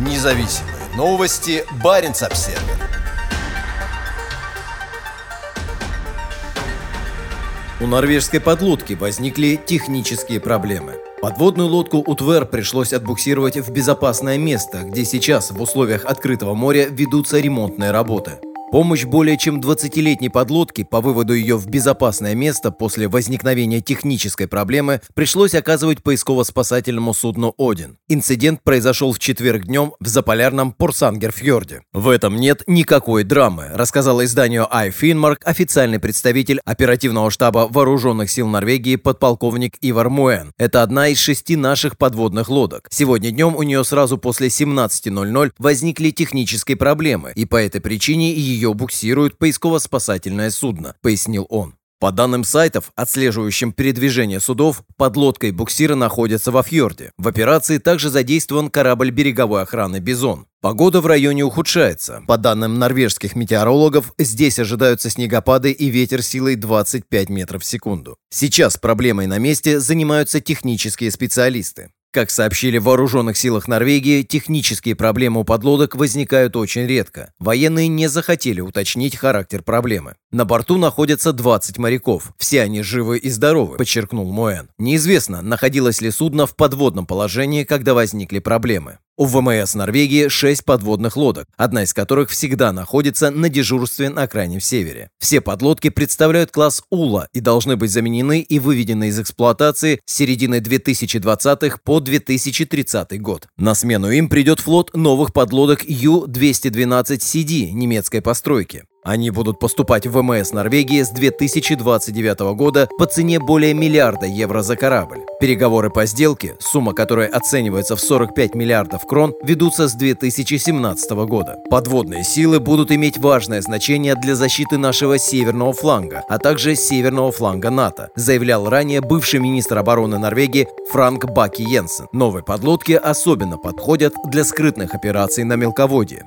Независимые новости. Барин обсерва У норвежской подлодки возникли технические проблемы. Подводную лодку Утвер пришлось отбуксировать в безопасное место, где сейчас в условиях открытого моря ведутся ремонтные работы. Помощь более чем 20-летней подлодки по выводу ее в безопасное место после возникновения технической проблемы пришлось оказывать поисково-спасательному судну «Один». Инцидент произошел в четверг днем в заполярном Порсангерфьорде. В этом нет никакой драмы, рассказал изданию iFinmark официальный представитель оперативного штаба Вооруженных сил Норвегии подполковник Ивар Муэн. Это одна из шести наших подводных лодок. Сегодня днем у нее сразу после 17.00 возникли технические проблемы, и по этой причине ее ее буксирует поисково-спасательное судно, пояснил он. По данным сайтов, отслеживающим передвижение судов, под лодкой буксира находится во фьорде. В операции также задействован корабль береговой охраны «Бизон». Погода в районе ухудшается. По данным норвежских метеорологов, здесь ожидаются снегопады и ветер силой 25 метров в секунду. Сейчас проблемой на месте занимаются технические специалисты. Как сообщили в вооруженных силах Норвегии, технические проблемы у подлодок возникают очень редко. Военные не захотели уточнить характер проблемы. На борту находятся 20 моряков. Все они живы и здоровы, подчеркнул Моэн. Неизвестно, находилось ли судно в подводном положении, когда возникли проблемы. У ВМС Норвегии 6 подводных лодок, одна из которых всегда находится на дежурстве на крайнем севере. Все подлодки представляют класс Ула и должны быть заменены и выведены из эксплуатации с середины 2020-х по 2030 год. На смену им придет флот новых подлодок Ю-212CD немецкой постройки. Они будут поступать в ВМС Норвегии с 2029 года по цене более миллиарда евро за корабль. Переговоры по сделке, сумма которой оценивается в 45 миллиардов крон, ведутся с 2017 года. Подводные силы будут иметь важное значение для защиты нашего северного фланга, а также северного фланга НАТО, заявлял ранее бывший министр обороны Норвегии Франк Баки Йенсен. Новые подлодки особенно подходят для скрытных операций на мелководье.